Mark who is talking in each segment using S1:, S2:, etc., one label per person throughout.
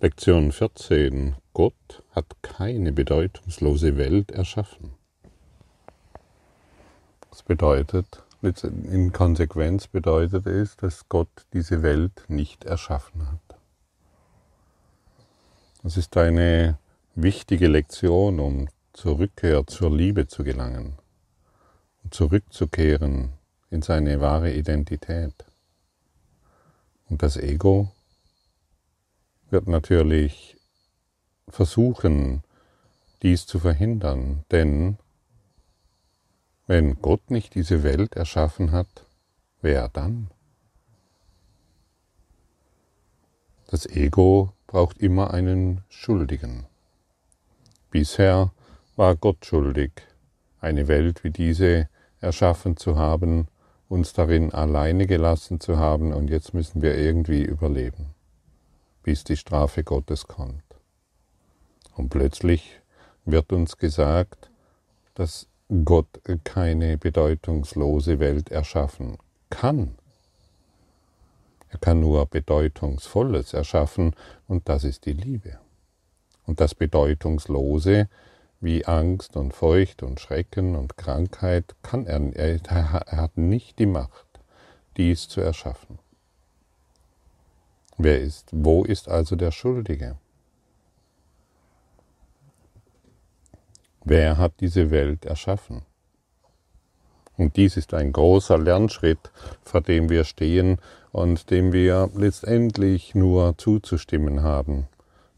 S1: Lektion 14. Gott hat keine bedeutungslose Welt erschaffen. Das bedeutet, in Konsequenz bedeutet es, dass Gott diese Welt nicht erschaffen hat. Das ist eine wichtige Lektion, um zur Rückkehr zur Liebe zu gelangen, um zurückzukehren in seine wahre Identität. Und das Ego wird natürlich versuchen, dies zu verhindern, denn wenn Gott nicht diese Welt erschaffen hat, wer dann? Das Ego braucht immer einen Schuldigen. Bisher war Gott schuldig, eine Welt wie diese erschaffen zu haben, uns darin alleine gelassen zu haben und jetzt müssen wir irgendwie überleben bis die Strafe Gottes kommt. Und plötzlich wird uns gesagt, dass Gott keine bedeutungslose Welt erschaffen kann. Er kann nur Bedeutungsvolles erschaffen und das ist die Liebe. Und das Bedeutungslose wie Angst und Furcht und Schrecken und Krankheit kann er, er hat nicht die Macht, dies zu erschaffen. Wer ist, wo ist also der Schuldige? Wer hat diese Welt erschaffen? Und dies ist ein großer Lernschritt, vor dem wir stehen und dem wir letztendlich nur zuzustimmen haben.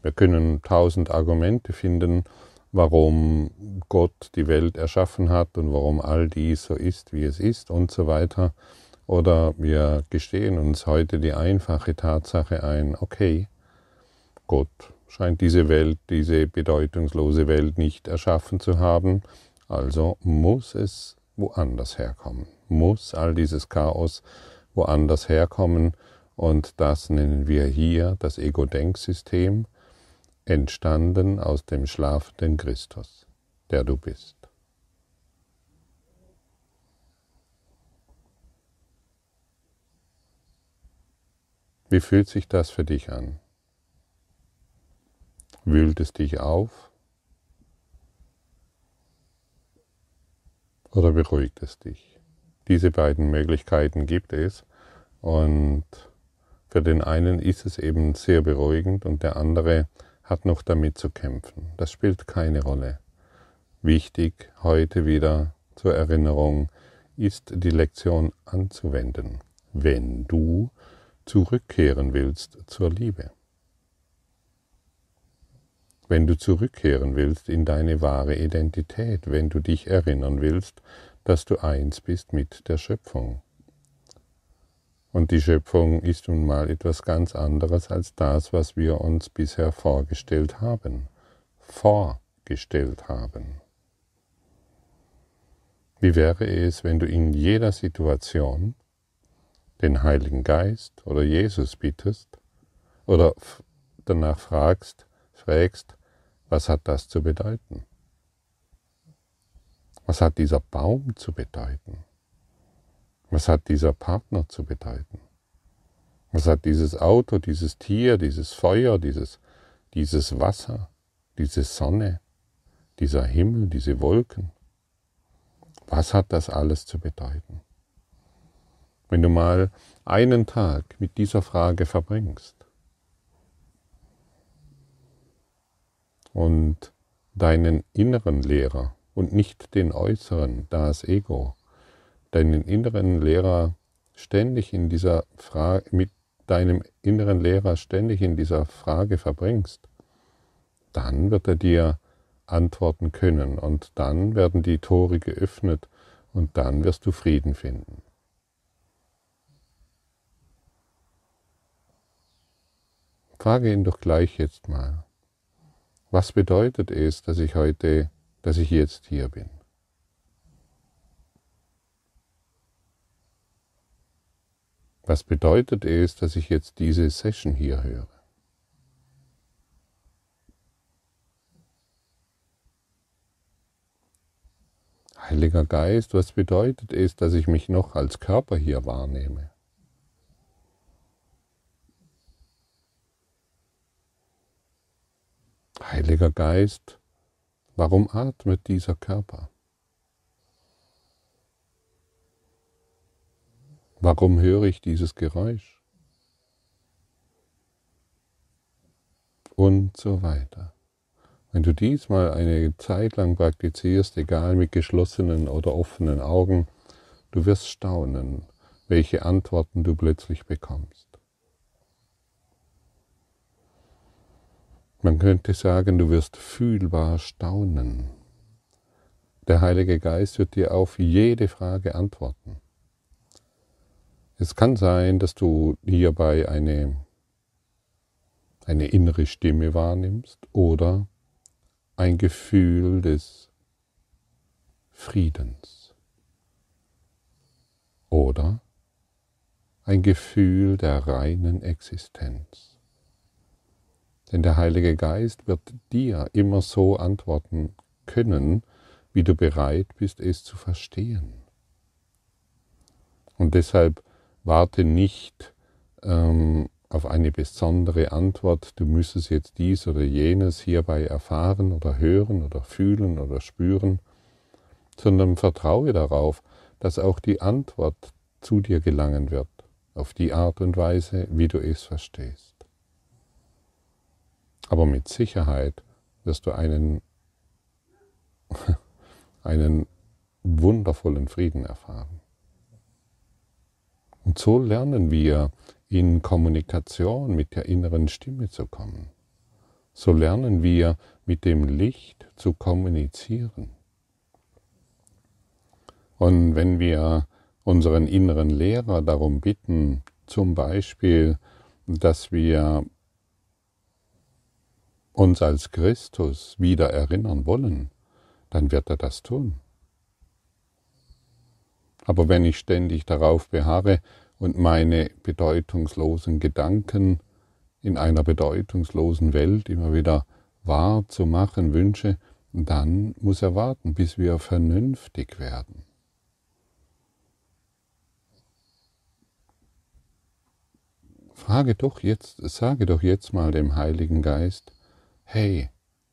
S1: Wir können tausend Argumente finden, warum Gott die Welt erschaffen hat und warum all dies so ist, wie es ist und so weiter. Oder wir gestehen uns heute die einfache Tatsache ein, okay, Gott scheint diese Welt, diese bedeutungslose Welt nicht erschaffen zu haben, also muss es woanders herkommen, muss all dieses Chaos woanders herkommen. Und das nennen wir hier das Ego-Denksystem, entstanden aus dem schlafenden Christus, der du bist. Wie fühlt sich das für dich an? Wühlt es dich auf? Oder beruhigt es dich? Diese beiden Möglichkeiten gibt es und für den einen ist es eben sehr beruhigend und der andere hat noch damit zu kämpfen. Das spielt keine Rolle. Wichtig heute wieder zur Erinnerung ist die Lektion anzuwenden. Wenn du zurückkehren willst zur Liebe. Wenn du zurückkehren willst in deine wahre Identität, wenn du dich erinnern willst, dass du eins bist mit der Schöpfung. Und die Schöpfung ist nun mal etwas ganz anderes als das, was wir uns bisher vorgestellt haben. Vorgestellt haben. Wie wäre es, wenn du in jeder Situation den Heiligen Geist oder Jesus bittest oder danach fragst, fragst, was hat das zu bedeuten? Was hat dieser Baum zu bedeuten? Was hat dieser Partner zu bedeuten? Was hat dieses Auto, dieses Tier, dieses Feuer, dieses, dieses Wasser, diese Sonne, dieser Himmel, diese Wolken? Was hat das alles zu bedeuten? Wenn du mal einen Tag mit dieser Frage verbringst und deinen inneren Lehrer und nicht den äußeren, das Ego, deinen inneren Lehrer ständig in dieser Frage, mit deinem inneren Lehrer ständig in dieser Frage verbringst, dann wird er dir antworten können und dann werden die Tore geöffnet und dann wirst du Frieden finden. Frage ihn doch gleich jetzt mal. Was bedeutet es, dass ich heute, dass ich jetzt hier bin? Was bedeutet es, dass ich jetzt diese Session hier höre? Heiliger Geist, was bedeutet es, dass ich mich noch als Körper hier wahrnehme? Heiliger Geist, warum atmet dieser Körper? Warum höre ich dieses Geräusch? Und so weiter. Wenn du dies mal eine Zeit lang praktizierst, egal mit geschlossenen oder offenen Augen, du wirst staunen, welche Antworten du plötzlich bekommst. Man könnte sagen, du wirst fühlbar staunen. Der Heilige Geist wird dir auf jede Frage antworten. Es kann sein, dass du hierbei eine, eine innere Stimme wahrnimmst oder ein Gefühl des Friedens oder ein Gefühl der reinen Existenz. Denn der Heilige Geist wird dir immer so antworten können, wie du bereit bist, es zu verstehen. Und deshalb Warte nicht ähm, auf eine besondere Antwort, du müsstest jetzt dies oder jenes hierbei erfahren oder hören oder fühlen oder spüren, sondern vertraue darauf, dass auch die Antwort zu dir gelangen wird, auf die Art und Weise, wie du es verstehst. Aber mit Sicherheit wirst du einen, einen wundervollen Frieden erfahren. Und so lernen wir in Kommunikation mit der inneren Stimme zu kommen. So lernen wir mit dem Licht zu kommunizieren. Und wenn wir unseren inneren Lehrer darum bitten, zum Beispiel, dass wir uns als Christus wieder erinnern wollen, dann wird er das tun. Aber wenn ich ständig darauf beharre und meine bedeutungslosen Gedanken in einer bedeutungslosen Welt immer wieder wahr zu machen wünsche, dann muss er warten, bis wir vernünftig werden. Frage doch jetzt, sage doch jetzt mal dem Heiligen Geist, hey,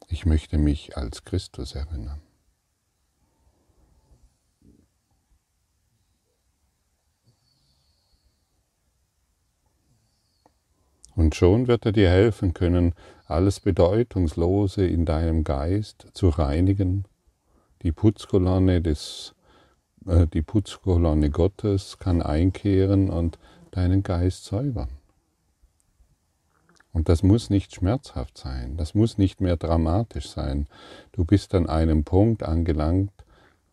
S1: ich möchte mich als Christus erinnern. Und schon wird er dir helfen können, alles Bedeutungslose in deinem Geist zu reinigen, die Putzkolonne des äh, die Putzkolonne Gottes kann einkehren und deinen Geist säubern. Und das muss nicht schmerzhaft sein, das muss nicht mehr dramatisch sein. Du bist an einem Punkt angelangt,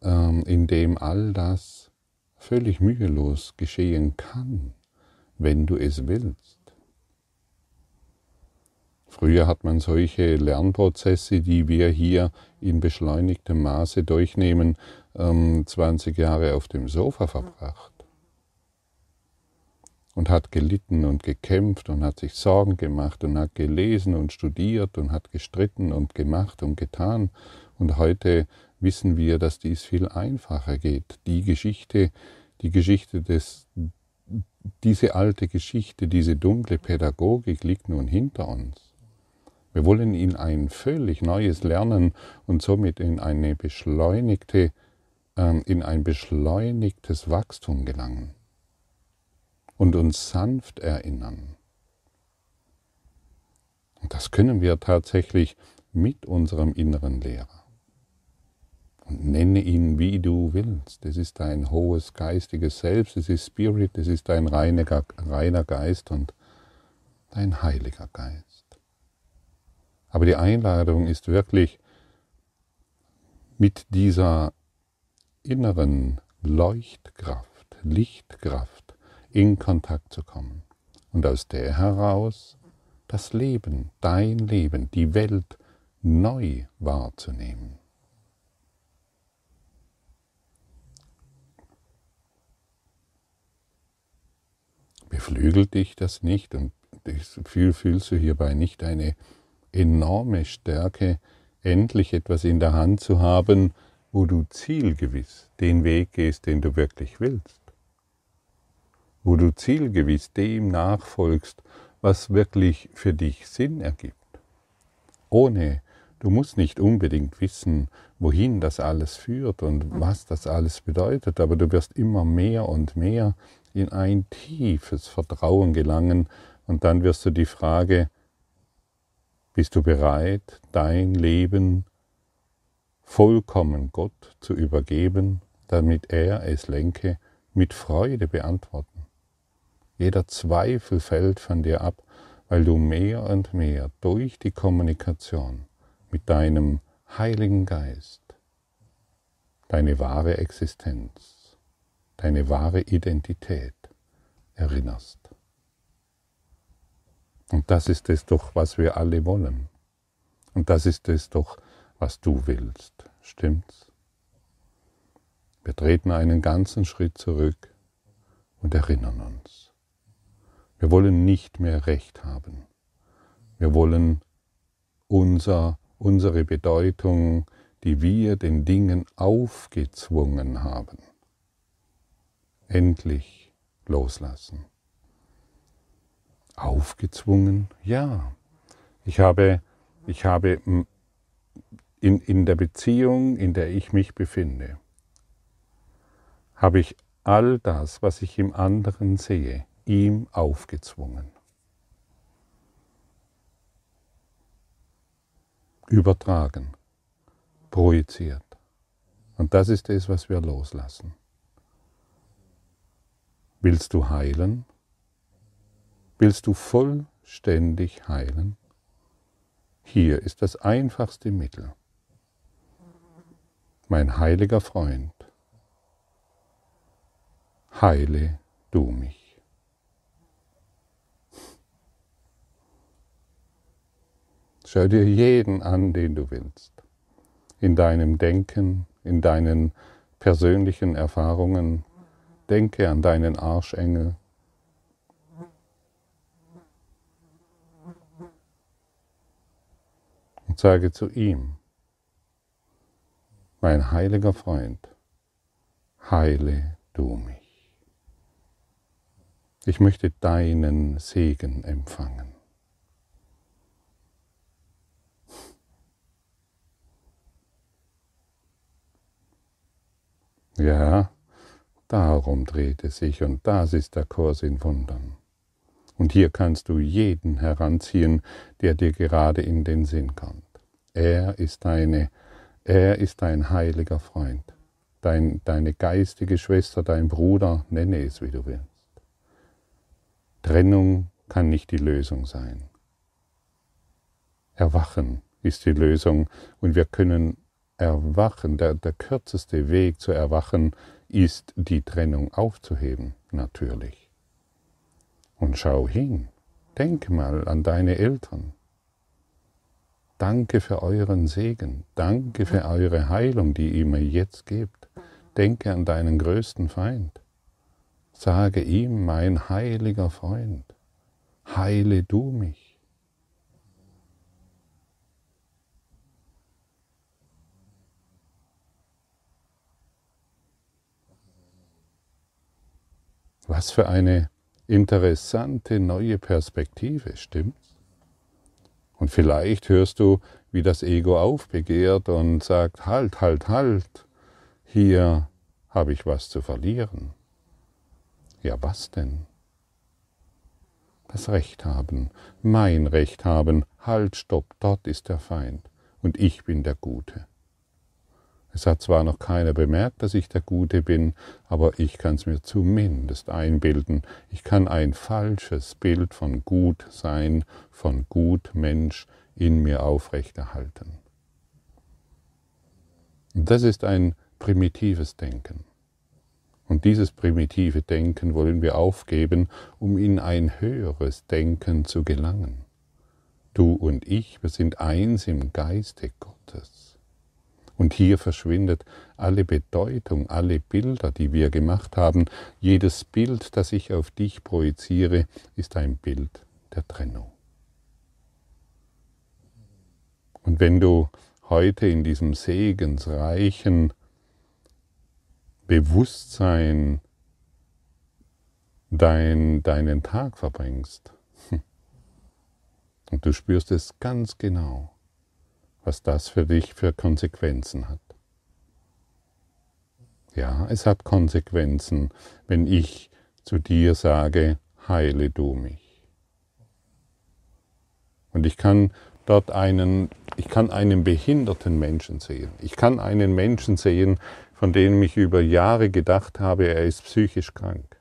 S1: ähm, in dem all das völlig mühelos geschehen kann, wenn du es willst. Früher hat man solche Lernprozesse, die wir hier in beschleunigtem Maße durchnehmen, 20 ähm, Jahre auf dem Sofa verbracht und hat gelitten und gekämpft und hat sich Sorgen gemacht und hat gelesen und studiert und hat gestritten und gemacht und getan. Und heute wissen wir, dass dies viel einfacher geht. Die Geschichte, die Geschichte des, diese alte Geschichte, diese dunkle Pädagogik liegt nun hinter uns. Wir wollen in ein völlig neues Lernen und somit in eine beschleunigte, ähm, in ein beschleunigtes Wachstum gelangen und uns sanft erinnern. Und das können wir tatsächlich mit unserem inneren Lehrer. Und nenne ihn, wie du willst. Es ist dein hohes geistiges Selbst, es ist Spirit, es ist dein reiner, reiner Geist und dein heiliger Geist. Aber die Einladung ist wirklich mit dieser inneren Leuchtkraft, Lichtkraft in Kontakt zu kommen und aus der heraus das Leben, dein Leben, die Welt neu wahrzunehmen. Beflügelt dich das nicht und fühlst du hierbei nicht eine enorme Stärke, endlich etwas in der Hand zu haben, wo du zielgewiss den Weg gehst, den du wirklich willst. Wo du zielgewiss dem nachfolgst, was wirklich für dich Sinn ergibt. Ohne Du musst nicht unbedingt wissen, wohin das alles führt und was das alles bedeutet, aber du wirst immer mehr und mehr in ein tiefes Vertrauen gelangen und dann wirst du die Frage, bist du bereit, dein Leben vollkommen Gott zu übergeben, damit er es lenke, mit Freude beantworten. Jeder Zweifel fällt von dir ab, weil du mehr und mehr durch die Kommunikation mit deinem Heiligen Geist deine wahre Existenz, deine wahre Identität erinnerst. Und das ist es doch, was wir alle wollen. Und das ist es doch, was du willst. Stimmt's? Wir treten einen ganzen Schritt zurück und erinnern uns. Wir wollen nicht mehr Recht haben. Wir wollen unser, unsere Bedeutung, die wir den Dingen aufgezwungen haben, endlich loslassen. Aufgezwungen? Ja. Ich habe, ich habe in, in der Beziehung, in der ich mich befinde, habe ich all das, was ich im anderen sehe, ihm aufgezwungen. Übertragen, projiziert. Und das ist es, was wir loslassen. Willst du heilen? Willst du vollständig heilen? Hier ist das einfachste Mittel. Mein heiliger Freund, heile du mich. Schau dir jeden an, den du willst, in deinem Denken, in deinen persönlichen Erfahrungen. Denke an deinen Arschengel. Und sage zu ihm, mein heiliger Freund, heile du mich. Ich möchte deinen Segen empfangen. Ja, darum dreht es sich und das ist der Kurs in Wundern. Und hier kannst du jeden heranziehen, der dir gerade in den Sinn kommt. Er ist deine, er ist dein heiliger Freund, dein, deine geistige Schwester, dein Bruder, nenne es wie du willst. Trennung kann nicht die Lösung sein. Erwachen ist die Lösung und wir können erwachen. Der, der kürzeste Weg zu erwachen ist, die Trennung aufzuheben, natürlich. Und schau hin, denk mal an deine Eltern. Danke für euren Segen, danke für eure Heilung, die ihr mir jetzt gebt. Denke an deinen größten Feind. Sage ihm, mein heiliger Freund, heile du mich. Was für eine interessante neue Perspektive, stimmt's? Und vielleicht hörst du, wie das Ego aufbegehrt und sagt, halt, halt, halt, hier habe ich was zu verlieren. Ja, was denn? Das Recht haben, mein Recht haben, halt, stopp, dort ist der Feind und ich bin der Gute. Es hat zwar noch keiner bemerkt, dass ich der Gute bin, aber ich kann es mir zumindest einbilden. Ich kann ein falsches Bild von Gut sein, von Gut Mensch in mir aufrechterhalten. Das ist ein primitives Denken. Und dieses primitive Denken wollen wir aufgeben, um in ein höheres Denken zu gelangen. Du und ich, wir sind eins im Geiste Gottes. Und hier verschwindet alle Bedeutung, alle Bilder, die wir gemacht haben. Jedes Bild, das ich auf dich projiziere, ist ein Bild der Trennung. Und wenn du heute in diesem segensreichen Bewusstsein dein, deinen Tag verbringst. Und du spürst es ganz genau. Was das für dich für Konsequenzen hat. Ja, es hat Konsequenzen, wenn ich zu dir sage, heile du mich. Und ich kann dort einen, ich kann einen behinderten Menschen sehen. Ich kann einen Menschen sehen, von dem ich über Jahre gedacht habe, er ist psychisch krank.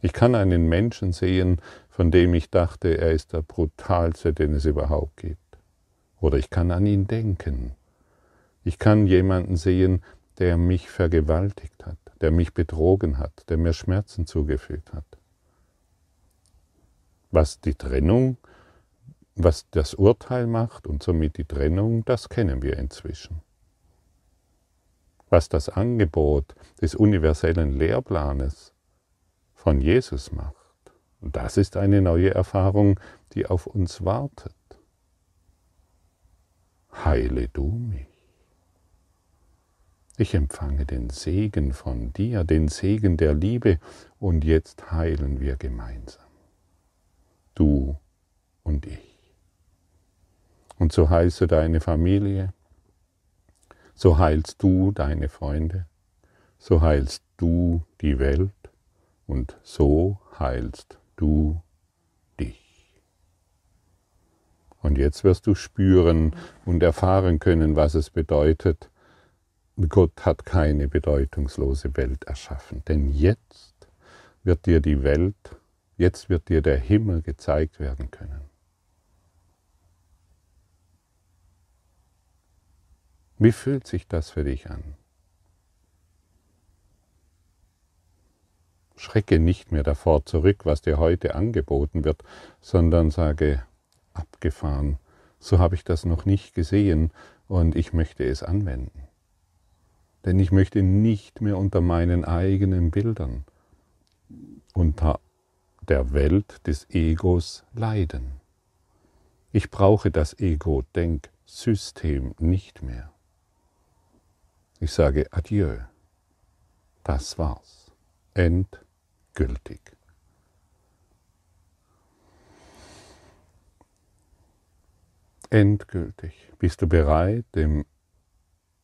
S1: Ich kann einen Menschen sehen, von dem ich dachte, er ist der brutalste, den es überhaupt gibt. Oder ich kann an ihn denken. Ich kann jemanden sehen, der mich vergewaltigt hat, der mich betrogen hat, der mir Schmerzen zugefügt hat. Was die Trennung, was das Urteil macht und somit die Trennung, das kennen wir inzwischen. Was das Angebot des universellen Lehrplanes von Jesus macht, das ist eine neue Erfahrung, die auf uns wartet heile du mich. Ich empfange den Segen von dir, den Segen der Liebe, und jetzt heilen wir gemeinsam. Du und ich. Und so heilst du deine Familie, so heilst du deine Freunde, so heilst du die Welt und so heilst du Und jetzt wirst du spüren und erfahren können, was es bedeutet. Gott hat keine bedeutungslose Welt erschaffen. Denn jetzt wird dir die Welt, jetzt wird dir der Himmel gezeigt werden können. Wie fühlt sich das für dich an? Schrecke nicht mehr davor zurück, was dir heute angeboten wird, sondern sage, abgefahren. So habe ich das noch nicht gesehen und ich möchte es anwenden. Denn ich möchte nicht mehr unter meinen eigenen Bildern, unter der Welt des Egos leiden. Ich brauche das Ego-Denksystem nicht mehr. Ich sage Adieu. Das war's. Endgültig. Endgültig? Bist du bereit, dem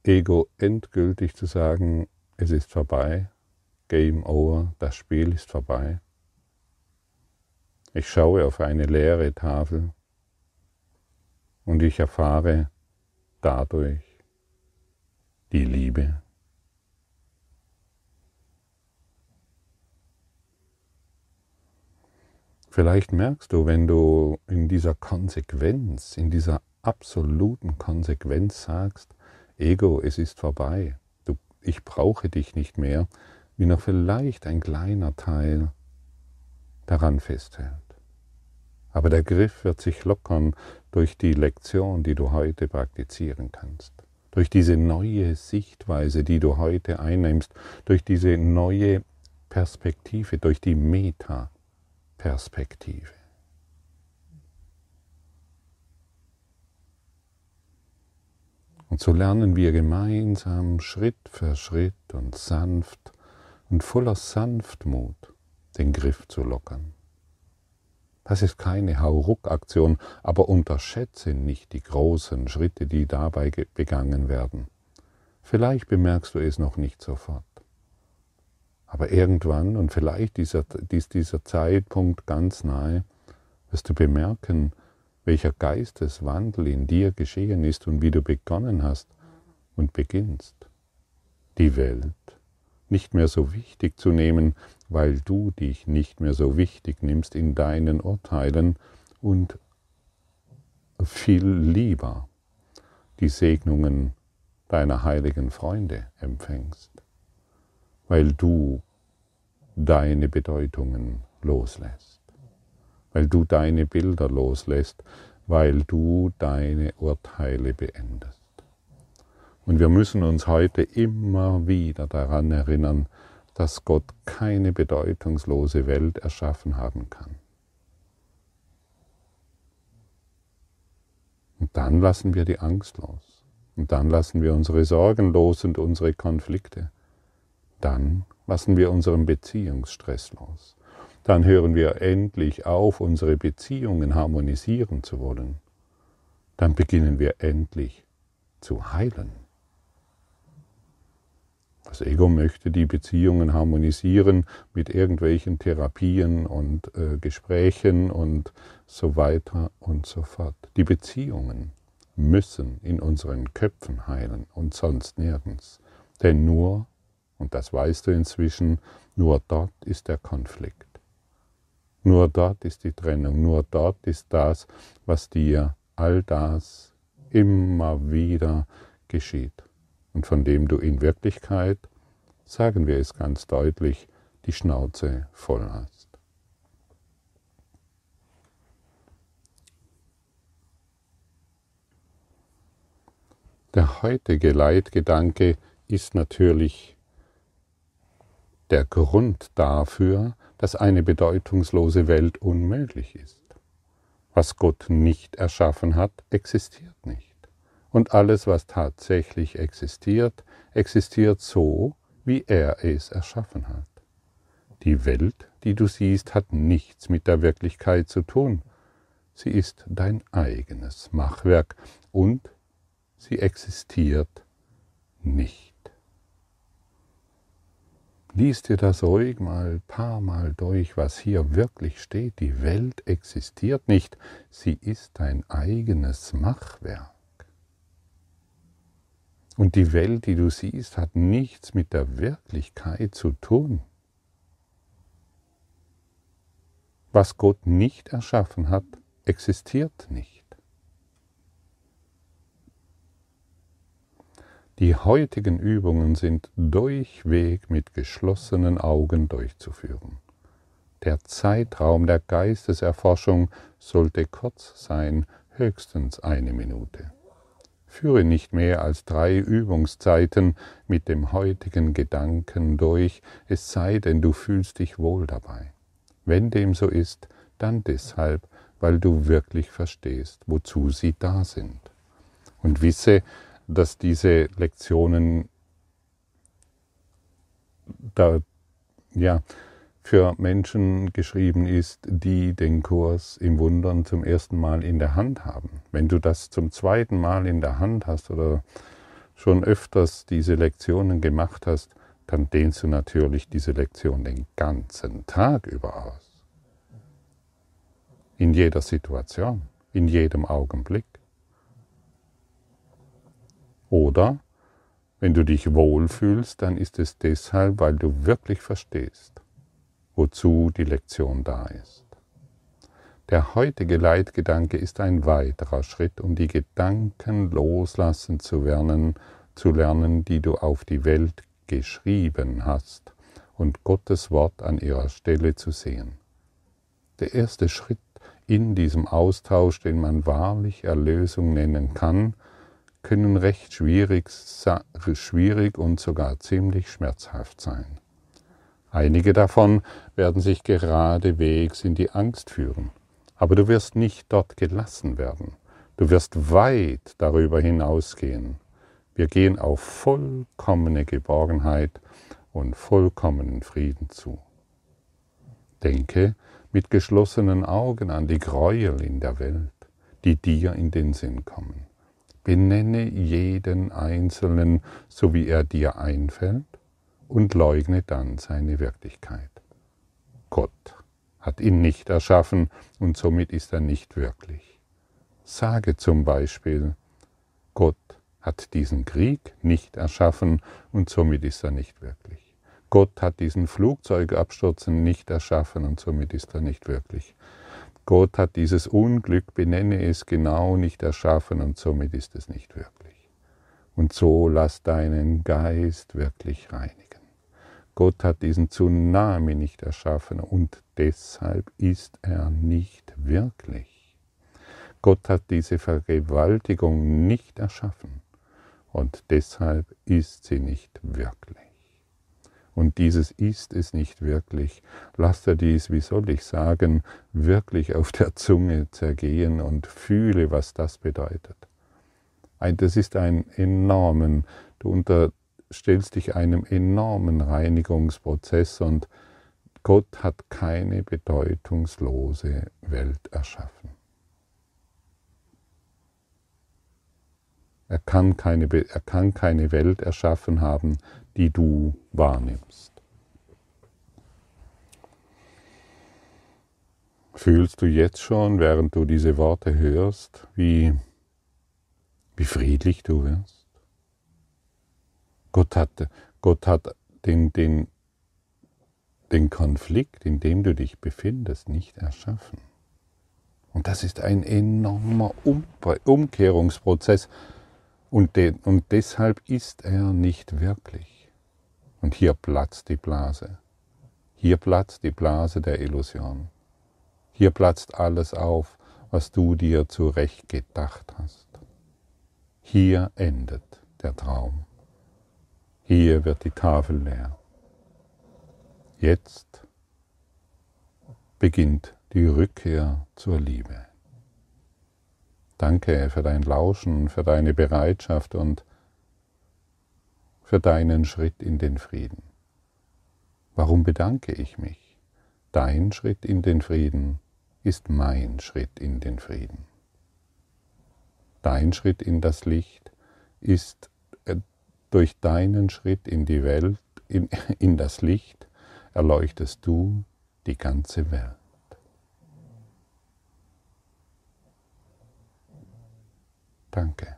S1: Ego endgültig zu sagen, es ist vorbei, Game over, das Spiel ist vorbei? Ich schaue auf eine leere Tafel und ich erfahre dadurch die Liebe. Vielleicht merkst du, wenn du in dieser Konsequenz, in dieser absoluten Konsequenz sagst, Ego, es ist vorbei, du, ich brauche dich nicht mehr, wie noch vielleicht ein kleiner Teil daran festhält. Aber der Griff wird sich lockern durch die Lektion, die du heute praktizieren kannst, durch diese neue Sichtweise, die du heute einnimmst, durch diese neue Perspektive, durch die Meta. Perspektive. Und so lernen wir gemeinsam Schritt für Schritt und sanft und voller Sanftmut den Griff zu lockern. Das ist keine Hauruck-Aktion, aber unterschätze nicht die großen Schritte, die dabei begangen werden. Vielleicht bemerkst du es noch nicht sofort. Aber irgendwann, und vielleicht ist dieser Zeitpunkt ganz nahe, wirst du bemerken, welcher Geisteswandel in dir geschehen ist und wie du begonnen hast und beginnst, die Welt nicht mehr so wichtig zu nehmen, weil du dich nicht mehr so wichtig nimmst in deinen Urteilen und viel lieber die Segnungen deiner heiligen Freunde empfängst weil du deine Bedeutungen loslässt, weil du deine Bilder loslässt, weil du deine Urteile beendest. Und wir müssen uns heute immer wieder daran erinnern, dass Gott keine bedeutungslose Welt erschaffen haben kann. Und dann lassen wir die Angst los. Und dann lassen wir unsere Sorgen los und unsere Konflikte. Dann lassen wir unseren Beziehungsstress los. Dann hören wir endlich auf, unsere Beziehungen harmonisieren zu wollen. Dann beginnen wir endlich zu heilen. Das Ego möchte die Beziehungen harmonisieren mit irgendwelchen Therapien und äh, Gesprächen und so weiter und so fort. Die Beziehungen müssen in unseren Köpfen heilen und sonst nirgends. Denn nur, und das weißt du inzwischen, nur dort ist der Konflikt. Nur dort ist die Trennung, nur dort ist das, was dir all das immer wieder geschieht und von dem du in Wirklichkeit, sagen wir es ganz deutlich, die Schnauze voll hast. Der heutige Leitgedanke ist natürlich der Grund dafür, dass eine bedeutungslose Welt unmöglich ist. Was Gott nicht erschaffen hat, existiert nicht. Und alles, was tatsächlich existiert, existiert so, wie er es erschaffen hat. Die Welt, die du siehst, hat nichts mit der Wirklichkeit zu tun. Sie ist dein eigenes Machwerk und sie existiert nicht. Lies dir das ruhig mal ein paar Mal durch, was hier wirklich steht. Die Welt existiert nicht, sie ist dein eigenes Machwerk. Und die Welt, die du siehst, hat nichts mit der Wirklichkeit zu tun. Was Gott nicht erschaffen hat, existiert nicht. Die heutigen Übungen sind durchweg mit geschlossenen Augen durchzuführen. Der Zeitraum der Geisteserforschung sollte kurz sein, höchstens eine Minute. Führe nicht mehr als drei Übungszeiten mit dem heutigen Gedanken durch, es sei denn, du fühlst dich wohl dabei. Wenn dem so ist, dann deshalb, weil du wirklich verstehst, wozu sie da sind. Und wisse, dass diese Lektionen da, ja, für Menschen geschrieben ist, die den Kurs im Wundern zum ersten Mal in der Hand haben. Wenn du das zum zweiten Mal in der Hand hast oder schon öfters diese Lektionen gemacht hast, dann dehnst du natürlich diese Lektion den ganzen Tag über aus. In jeder Situation, in jedem Augenblick. Oder wenn du dich wohlfühlst, dann ist es deshalb, weil du wirklich verstehst, wozu die Lektion da ist. Der heutige Leitgedanke ist ein weiterer Schritt, um die Gedanken loslassen zu lernen, zu lernen, die du auf die Welt geschrieben hast und Gottes Wort an ihrer Stelle zu sehen. Der erste Schritt in diesem Austausch, den man wahrlich Erlösung nennen kann, können recht schwierig, schwierig und sogar ziemlich schmerzhaft sein. Einige davon werden sich geradewegs in die Angst führen, aber du wirst nicht dort gelassen werden. Du wirst weit darüber hinausgehen. Wir gehen auf vollkommene Geborgenheit und vollkommenen Frieden zu. Denke mit geschlossenen Augen an die Gräuel in der Welt, die dir in den Sinn kommen. Benenne jeden Einzelnen, so wie er dir einfällt, und leugne dann seine Wirklichkeit. Gott hat ihn nicht erschaffen und somit ist er nicht wirklich. Sage zum Beispiel, Gott hat diesen Krieg nicht erschaffen und somit ist er nicht wirklich. Gott hat diesen Flugzeugabsturzen nicht erschaffen und somit ist er nicht wirklich. Gott hat dieses Unglück, benenne es genau, nicht erschaffen und somit ist es nicht wirklich. Und so lass deinen Geist wirklich reinigen. Gott hat diesen Tsunami nicht erschaffen und deshalb ist er nicht wirklich. Gott hat diese Vergewaltigung nicht erschaffen und deshalb ist sie nicht wirklich. Und dieses ist es nicht wirklich. Lass dir dies, wie soll ich sagen, wirklich auf der Zunge zergehen und fühle, was das bedeutet. Das ist ein enormen, du unterstellst dich einem enormen Reinigungsprozess und Gott hat keine bedeutungslose Welt erschaffen. Er kann, keine, er kann keine Welt erschaffen haben, die du wahrnimmst. Fühlst du jetzt schon, während du diese Worte hörst, wie, wie friedlich du wirst? Gott hat, Gott hat den, den, den Konflikt, in dem du dich befindest, nicht erschaffen. Und das ist ein enormer Umkehrungsprozess. Und, de, und deshalb ist er nicht wirklich. Und hier platzt die Blase. Hier platzt die Blase der Illusion. Hier platzt alles auf, was du dir zurecht gedacht hast. Hier endet der Traum. Hier wird die Tafel leer. Jetzt beginnt die Rückkehr zur Liebe. Danke für dein Lauschen, für deine Bereitschaft und für deinen Schritt in den Frieden. Warum bedanke ich mich? Dein Schritt in den Frieden ist mein Schritt in den Frieden. Dein Schritt in das Licht ist äh, durch deinen Schritt in die Welt, in, in das Licht, erleuchtest du die ganze Welt. Danke.